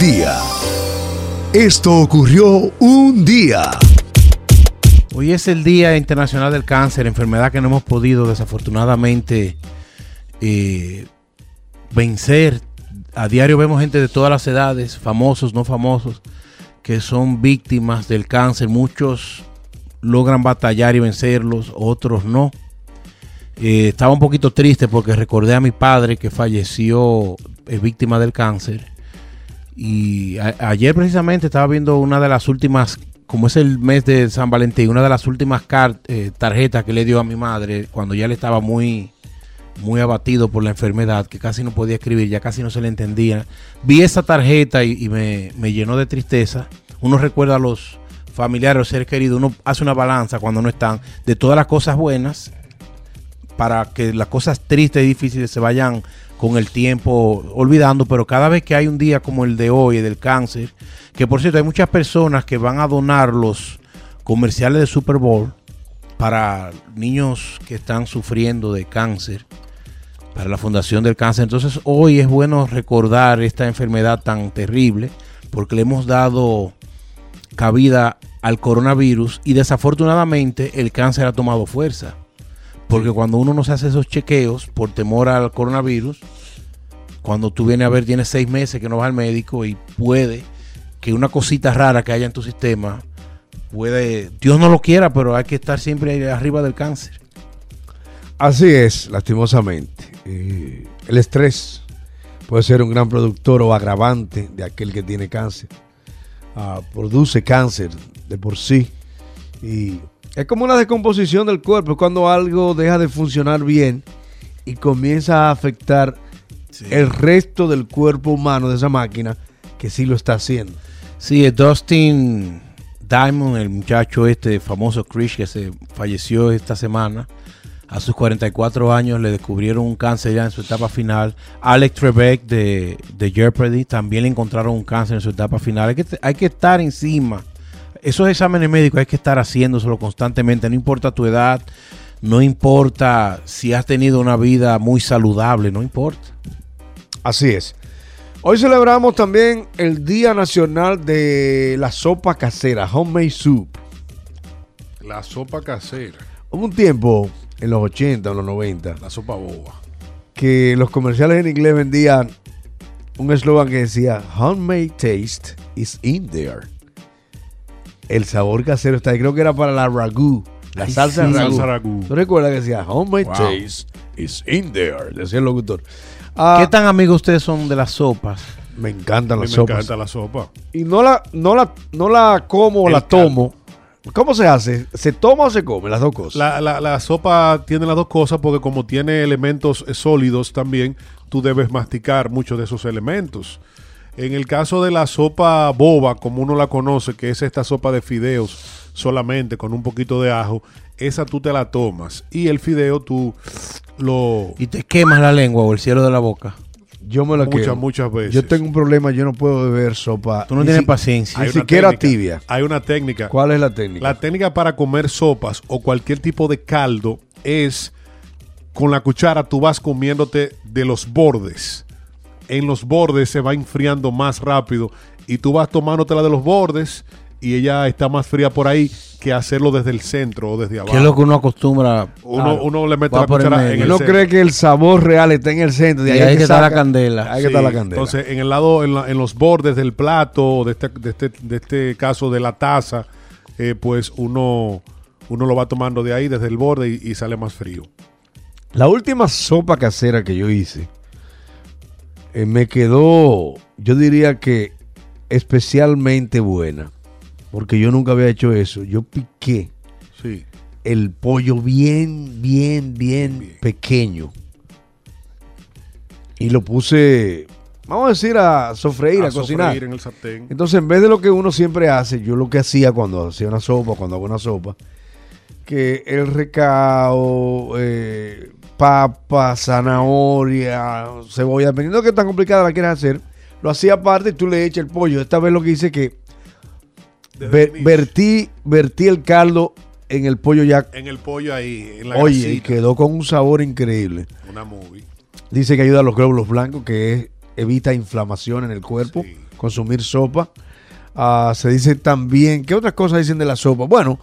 día. Esto ocurrió un día. Hoy es el Día Internacional del Cáncer, enfermedad que no hemos podido desafortunadamente eh, vencer. A diario vemos gente de todas las edades, famosos, no famosos, que son víctimas del cáncer. Muchos logran batallar y vencerlos, otros no. Eh, estaba un poquito triste porque recordé a mi padre que falleció eh, víctima del cáncer. Y ayer precisamente estaba viendo una de las últimas, como es el mes de San Valentín, una de las últimas eh, tarjetas que le dio a mi madre cuando ya le estaba muy, muy abatido por la enfermedad, que casi no podía escribir, ya casi no se le entendía. Vi esa tarjeta y, me, me, llenó de tristeza. Uno recuerda a los familiares, los seres queridos, uno hace una balanza cuando no están de todas las cosas buenas para que las cosas tristes y difíciles se vayan con el tiempo olvidando, pero cada vez que hay un día como el de hoy, del cáncer, que por cierto hay muchas personas que van a donar los comerciales de Super Bowl para niños que están sufriendo de cáncer, para la Fundación del Cáncer. Entonces hoy es bueno recordar esta enfermedad tan terrible, porque le hemos dado cabida al coronavirus y desafortunadamente el cáncer ha tomado fuerza. Porque cuando uno no se hace esos chequeos por temor al coronavirus, cuando tú vienes a ver, tienes seis meses que no vas al médico y puede que una cosita rara que haya en tu sistema, puede, Dios no lo quiera, pero hay que estar siempre arriba del cáncer. Así es, lastimosamente. Eh, el estrés puede ser un gran productor o agravante de aquel que tiene cáncer. Ah, produce cáncer de por sí. Y es como una descomposición del cuerpo, cuando algo deja de funcionar bien y comienza a afectar el resto del cuerpo humano de esa máquina que sí lo está haciendo. Sí, Dustin Diamond, el muchacho este famoso Chris que se falleció esta semana. A sus 44 años le descubrieron un cáncer ya en su etapa final. Alex Trebek de, de Jeopardy también le encontraron un cáncer en su etapa final. Hay que, hay que estar encima esos exámenes médicos hay que estar haciéndoselo constantemente, no importa tu edad, no importa si has tenido una vida muy saludable, no importa. Así es. Hoy celebramos también el Día Nacional de la Sopa Casera, Homemade Soup. La sopa casera. Hubo un tiempo, en los 80, en los 90. La sopa boba. Que los comerciales en inglés vendían un eslogan que decía, Homemade taste is in there el sabor casero está ahí. Creo que era para la ragu. La salsa, ragu. ¿Tú recuerdas que decía, homemade taste is in there? Decía el locutor. Ah, ¿Qué tan amigos ustedes son de las sopas? Me encantan las me sopas. Me encanta la sopa. Y no la, no la, no la como o la tomo. ¿Cómo se hace? ¿Se toma o se come? Las dos cosas. La, la, la, sopa tiene las dos cosas porque como tiene elementos sólidos también, tú debes masticar muchos de esos elementos. En el caso de la sopa boba, como uno la conoce, que es esta sopa de fideos solamente con un poquito de ajo, esa tú te la tomas y el fideo tú lo... Y te quemas la lengua o el cielo de la boca. Yo me la Muchas, muchas veces. Yo tengo un problema, yo no puedo beber sopa. Tú no tienes paciencia. Ni siquiera tibia. Hay una técnica. ¿Cuál es la técnica? La técnica para comer sopas o cualquier tipo de caldo es con la cuchara tú vas comiéndote de los bordes en los bordes se va enfriando más rápido y tú vas tomándotela de los bordes y ella está más fría por ahí que hacerlo desde el centro o desde abajo. ¿Qué es lo que uno acostumbra? Uno, uno le mete la cuchara en el Uno cree que el sabor real está en el centro. Y, ahí, que está la candela. Ahí está la candela. Entonces, en el lado, en, los bordes del plato, de este, de este, de este caso de la taza, eh, pues uno, uno lo va tomando de ahí, desde el borde y sale más frío. La última sopa casera que yo hice eh, me quedó, yo diría que especialmente buena, porque yo nunca había hecho eso. Yo piqué sí. el pollo bien, bien, bien, pequeño y lo puse, vamos a decir, a sofreír, a, cocinar. En el sartén. Entonces, en vez de lo que uno siempre hace, yo lo que hacía cuando hacía una sopa, cuando hago una sopa, que el recao, eh, papa, zanahoria, cebolla, dependiendo de qué tan complicada la quieras hacer, lo hacía aparte y tú le echas el pollo. Esta vez lo que hice que vertí, vertí el caldo en el pollo ya. En el pollo ahí, en la Oye, y quedó con un sabor increíble. Una movie. Dice que ayuda a los glóbulos blancos, que evita inflamación en el cuerpo consumir sopa. Ah, se dice también, ¿qué otras cosas dicen de la sopa? Bueno,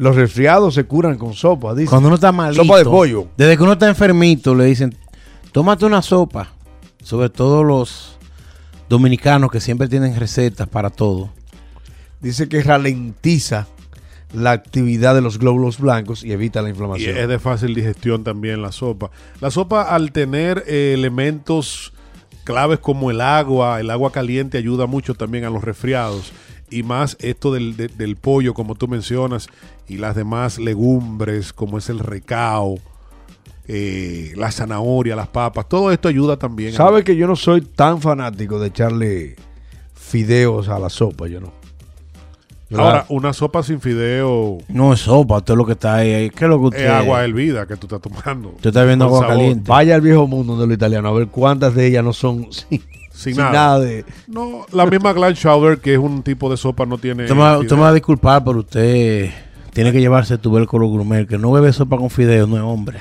los resfriados se curan con sopa, dicen. Cuando uno está malito. Sopa de pollo. Desde que uno está enfermito, le dicen, tómate una sopa. Sobre todo los dominicanos que siempre tienen recetas para todo. Dice que ralentiza la actividad de los glóbulos blancos y evita la Y inflamación. es de fácil digestión también la sopa. La sopa al tener eh, elementos claves como el agua, el agua caliente ayuda mucho también a los resfriados. Y más esto del, de- del pollo, como tú mencionas, y las demás legumbres, como es el recao, eh, la zanahoria, las papas, todo esto ayuda también. a- Sabe que yo no soy tan fanático de echarle fideos a la sopa, yo no. Ahora, una sopa sin fideo No es sopa, usted lo que está ahí. ¿Qué es lo que usted es agua hervida que tú estás tomando. Usted está viendo agua sabor. caliente. Vaya al viejo mundo de los italianos a ver cuántas de ellas no son sin, Sin sin nada. nada. de. No, la misma Glam Chowder, que es un tipo de sopa, no tiene. Usted me, va- usted fideo. me va a disculpar, pero usted tiene que llevarse tubérculo gourmet. Que no bebe sopa con fideos, no es hombre.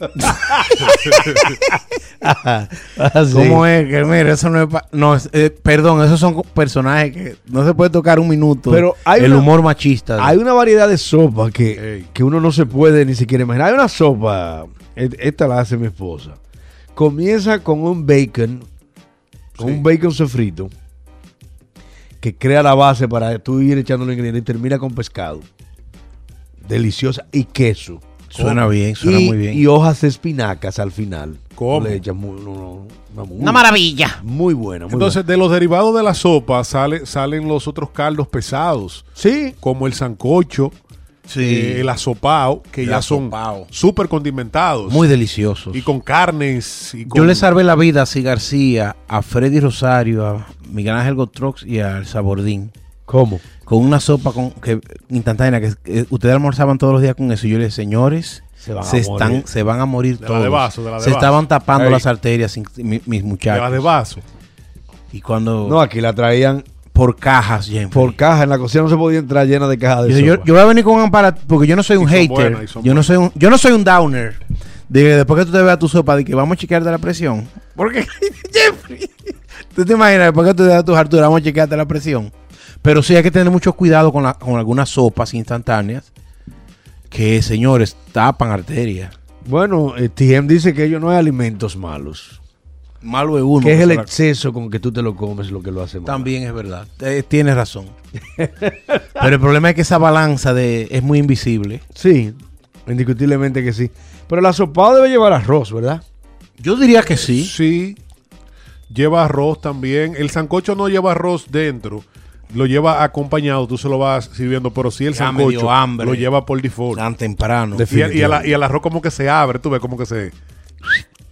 ¿Cómo es? Que mire, eso no es. pa- no, es- eh, perdón, esos son personajes que no se puede tocar un minuto. Pero hay el una- humor machista. Hay una variedad de sopa que, que uno no se puede ni siquiera imaginar. Hay una sopa, et- esta la hace mi esposa. Comienza con un bacon, con Sí. un bacon sofrito, que crea la base para tú ir echando los ingredientes y termina con pescado. Deliciosa. Y queso. Suena bien, suena y, muy bien. Y hojas de espinacas al final. ¿Cómo? Le muy, no, no, una muy- Una maravilla. Muy buena. Muy Entonces, de los derivados de la sopa sale, salen los otros caldos pesados, sí. como el sancocho, eh, el asopao, que El ya asopao. son súper condimentados. Muy deliciosos. Y con carnes. Y Yo le salvé la vida a Si García, a Freddy Rosario, a Miguel Ángel Gotrox y al Sabordín. ¿Cómo? Con una sopa con, que, instantánea, que, que ustedes almorzaban todos los días con eso. Y yo le dije, señores, Se van a se, están, morir. se van a morir De la todos. de vaso, de la de se vaso. estaban tapando Ey. las arterias mis de muchachos. la de vaso. Y cuando... No, aquí la traían por cajas, Jeffrey. por caja. En la cocina no se podía entrar llena de cajas de Yo, sopa. yo voy a venir con un aparato porque yo no soy un hater. buenas, yo no soy un, yo no soy un downer. De que después que tú te veas tu sopa, de que vamos a chequearte la presión. Porque, Jeffrey, tú te imaginas, después que tú te veas tus harturas, vamos a chequearte la presión. Pero sí hay que tener mucho cuidado con, la- con algunas sopas instantáneas que, señores, tapan arterias. Bueno, eh, TM dice que ellos no hay alimentos malos. Malo es uno. que es el exceso con que tú te lo comes lo que lo hace mal. También es verdad. Eh, tienes razón. Pero el problema es que esa balanza de, es muy invisible. Sí, indiscutiblemente que sí. Pero la sopa debe llevar arroz, ¿verdad? Yo diría que sí. Sí. Lleva arroz también. El sancocho no lleva arroz dentro. Lo lleva acompañado, tú se lo vas sirviendo, pero sí el Ya sancocho hambre. lo lleva por default. Tan temprano. Y, el- y el- y el arroz como que se abre, tú ves como que se...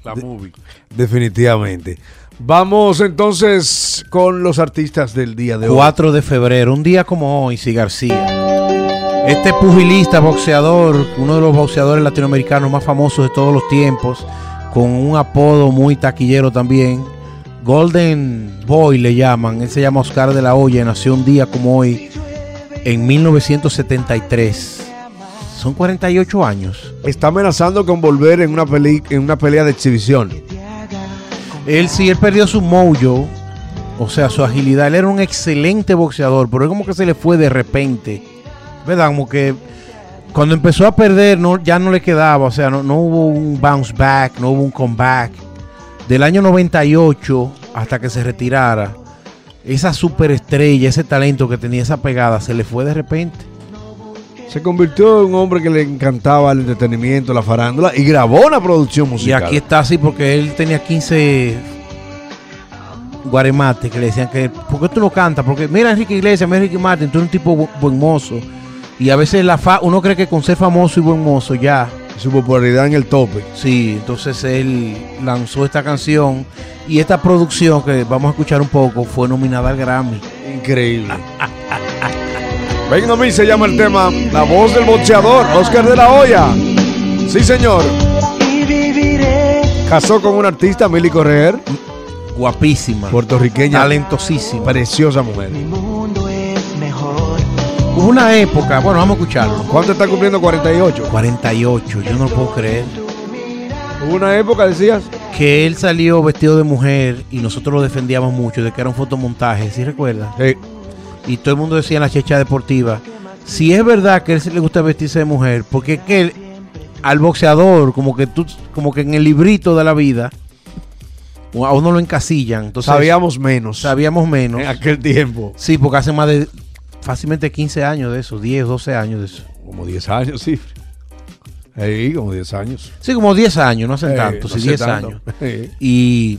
La movie. Definitivamente. Vamos entonces con los artistas del día de hoy. 4 de febrero, un día como hoy, sí, García. Este pugilista, boxeador, uno de los boxeadores latinoamericanos más famosos de todos los tiempos, con un apodo muy taquillero también. Golden Boy le llaman, él se llama Oscar de la Hoya, nació un día como hoy, en 1973. Son 48 años. Está amenazando con volver en una, peli- en una pelea de exhibición. Él sí, él perdió su mojo, o sea, su agilidad. Él era un excelente boxeador, pero es como que se le fue de repente. ¿Verdad? Como que cuando empezó a perder no, ya no le quedaba, o sea, no, no hubo un bounce back, no hubo un comeback. Del año 98 hasta que se retirara, esa superestrella, ese talento que tenía esa pegada, se le fue de repente. Se convirtió en un hombre que le encantaba el entretenimiento, la farándula y grabó una producción Y musical. aquí está así porque él tenía 15 guaremates que le decían que, ¿por qué tú no cantas? Porque mira Enrique Iglesias, mira Enrique Martin, tú eres un tipo bu- buen mozo. Y a veces la fa uno cree que con ser famoso y buen mozo ya. Su popularidad en el tope. Sí, entonces él lanzó esta canción y esta producción que vamos a escuchar un poco fue nominada al Grammy. Increíble. Ven a mí se llama el tema La voz del boxeador, Oscar de la Hoya. Sí, señor. Casó con una artista, Milly Correer, Guapísima, puertorriqueña, talentosísima. preciosa mujer. Hubo una época, bueno, vamos a escucharlo. ¿Cuánto está cumpliendo? 48. 48, yo no lo puedo creer. Hubo una época, decías, que él salió vestido de mujer y nosotros lo defendíamos mucho de que era un fotomontaje, ¿sí recuerdas? Sí. Y todo el mundo decía en la checha deportiva, si es verdad que a él se le gusta vestirse de mujer, porque es que él- al boxeador, como que tú, como que en el librito de la vida, a uno lo encasillan. Entonces, Sabíamos menos. sabíamos menos. En aquel tiempo. Sí, porque hace más de fácilmente 15 años de eso, 10, 12 años de eso. Como 10 años, sí. Sí, como 10 años. Sí, como 10 años, no hace Eh, tanto, no sí, hace 10 tanto. años. Y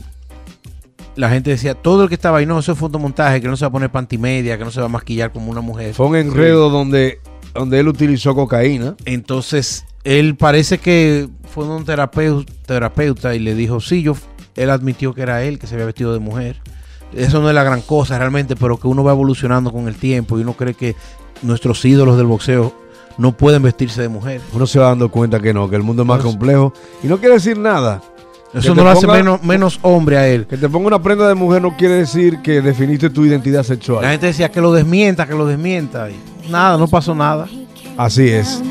la gente decía, todo el que estaba ahí, no, eso es fotomontaje, que no se va a poner pantimedia, que no se va a maquillar como una mujer. Fue un enredo donde, donde él utilizó cocaína. Entonces, él parece que fue un terapeuta, terapeuta y le dijo, sí, yo, él admitió que era él, que se había vestido de mujer. Eso no es la gran cosa realmente, pero que uno va evolucionando con el tiempo y uno cree que nuestros ídolos del boxeo no pueden vestirse de mujer. Uno se va dando cuenta que no, que el mundo es más complejo. Y no quiere decir nada. Eso no lo hace ponga- menos, menos hombre a él. Que te ponga una prenda de mujer no quiere decir que definiste tu identidad La sexual. gente decía que lo desmienta, que lo desmienta. Y nada, no pasó nada. Así es.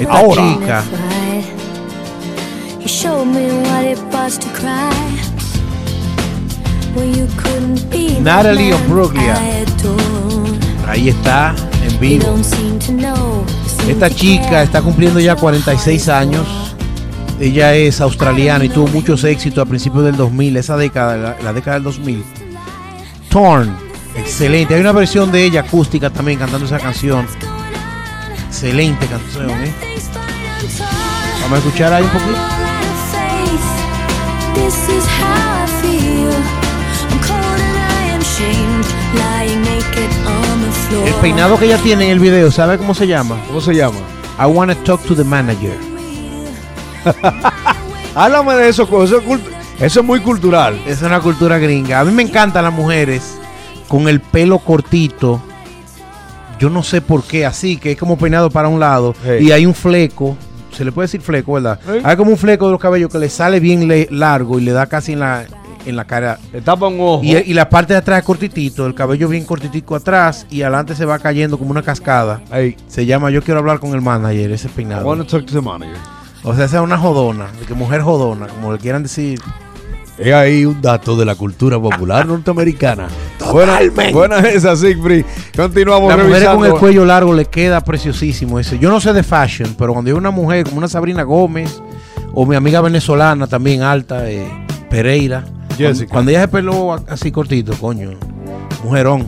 Esta Ahora. chica, Natalie adored. ahí está, en vivo. Esta chica está cumpliendo ya 46 años. Ella es australiana y tuvo muchos éxitos a principios del 2000, esa década, la, la década del 2000. Torn, excelente. Hay una versión de ella acústica también cantando esa canción. Excelente canción, ¿eh? Vamos a escuchar ahí un poquito. El peinado que ella tiene en el video, ¿sabe cómo se llama? ¿Cómo se llama? I wanna talk to the manager. Háblame de eso, eso es, cult- eso es muy cultural. Es una cultura gringa. A mí me encantan las mujeres con el pelo cortito. Yo no sé por qué, así que es como peinado para un lado y hay un fleco. Se le puede decir fleco, ¿verdad? Hay como un fleco de los cabellos que le sale bien le- largo y le da casi en la, en la cara. Te tapa un ojo. Y, y la parte de atrás es cortitito, el cabello bien cortitico atrás y adelante se va cayendo como una cascada. Hey, Se llama Yo quiero hablar con el manager, ese I peinado. wanna talk to the manager. O sea, esa es una jodona, de que mujer jodona, como le quieran decir. Es ahí un dato de la cultura popular norteamericana. Buena, buena esa, Siegfried. Continuamos La mujer revisando. con el cuello largo le queda preciosísimo ese. Yo no sé de fashion, pero cuando hay una mujer como una Sabrina Gómez o mi amiga venezolana también alta, eh, Pereira. Jessica. Cuando, ella se peló así cortito, coño, mujerón.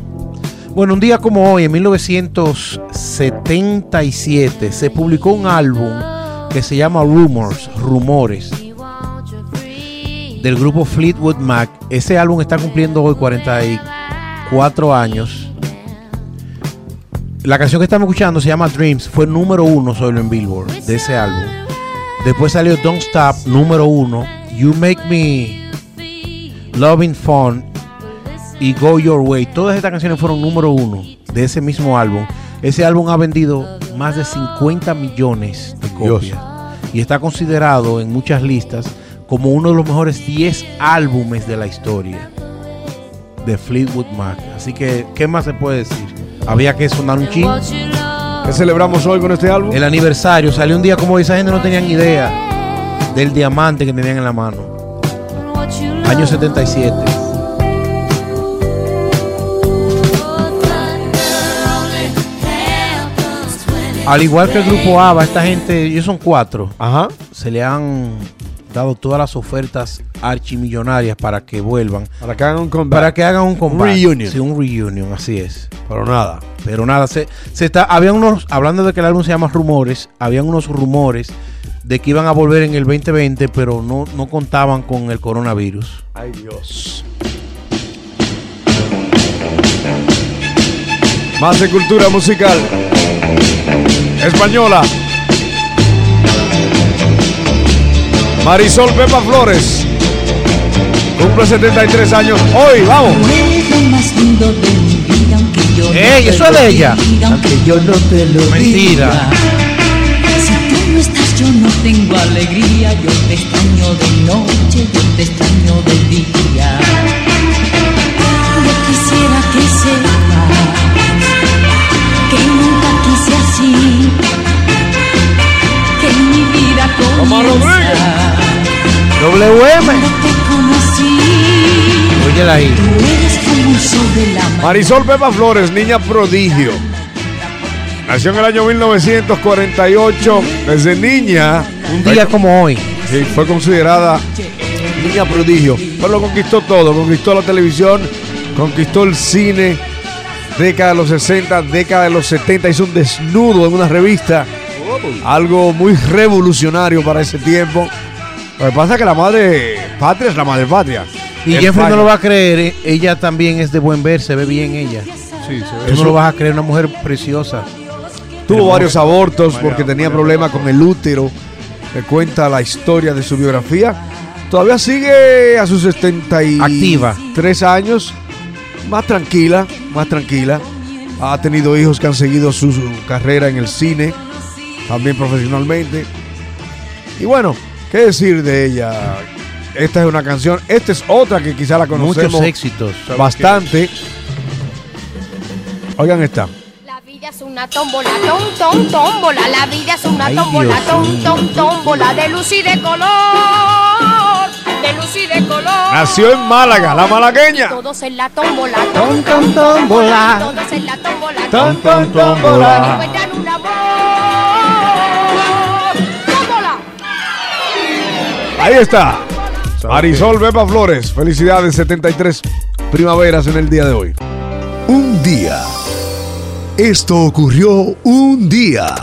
Bueno, un día como hoy, en 1977, se publicó un álbum que se llama Rumors, Rumores, del grupo Fleetwood Mac. Ese álbum está cumpliendo hoy 44 años. La canción que estamos escuchando se llama Dreams, fue número uno solo en Billboard de ese álbum. Después salió Don't Stop, número uno. You Make Me Loving Fun y Go Your Way. Todas estas canciones fueron número uno de ese mismo álbum. Ese álbum ha vendido más de 50 millones Dios. copias y está considerado en muchas listas como uno de los mejores 10 álbumes de la historia de Fleetwood Mac. Así que, ¿qué más se puede decir? Había que sonar un chingo. ¿Qué celebramos hoy con este álbum? El aniversario salió un día como esa gente no tenían idea del diamante que tenían en la mano. Año 77. Al igual que el grupo ABBA, esta gente, ellos son cuatro, Ajá. se le han dado todas las ofertas archimillonarias para que vuelvan, Para que hagan un comeback. para que hagan un reunion. Sí, un reunion, así es. Pero nada. Pero nada, se, se está, habían unos, hablando de que el álbum se llama Rumores, habían unos rumores de que iban a volver en el 2020, pero no, no contaban con el coronavirus. Ay, Dios. Más de cultura musical. Española. Marisol Pepa Flores. Cumple 73 años. Hoy, vamos. ¡Ey, eso es de ella! Aunque yo no te lo Mentira. diga. Si tú no estás, yo no tengo alegría. Yo te extraño de noche, yo te extraño de día. Yo quisiera que sepas así. Que mi vida comienza WM. Síguela ahí. Tú eres como un sol de la mañana. Marisol Pepa Flores, niña prodigio. Nació en el año 1948. Desde niña Un día como hoy. sí, fue considerada niña prodigio. Pero lo conquistó todo. Conquistó la televisión, conquistó el cine. Década de los 60, década de los 70. Hizo un desnudo en una revista. Algo muy revolucionario para ese tiempo. Lo que pasa es que la madre patria es la madre patria. Y Jeffrey no lo va a creer, eh, ella también es de buen ver, se ve bien ella. Sí, se ve. Tú no lo vas a creer, una mujer preciosa. Tuvo varios abortos María- porque tenía María problemas con el útero. Que cuenta la historia de su biografía. Todavía sigue a sus 73 Activa. años. Más tranquila, más tranquila. Ha tenido hijos que han seguido su, su carrera en el cine, también profesionalmente. Y bueno, ¿qué decir de ella? Esta es una canción, esta es otra que quizá la conocemos Muchos éxitos. bastante. Oigan esta. La vida es una tómbola, tom, tom, tómbola. La vida es una Ay, tómbola, tom, tom, tómbola. De luz y de color. De luz y de color. Nació en Málaga, la malagueña. Todos en la tómbola, tom, tom, tómbola. Todos en la tómbola, Tom, tom, tómbola. Encuentran un amor. Tómbola. Ahí está. Marisol Bepa Flores. Felicidades, 73 primaveras en el día de hoy. Un día. Esto ocurrió un día.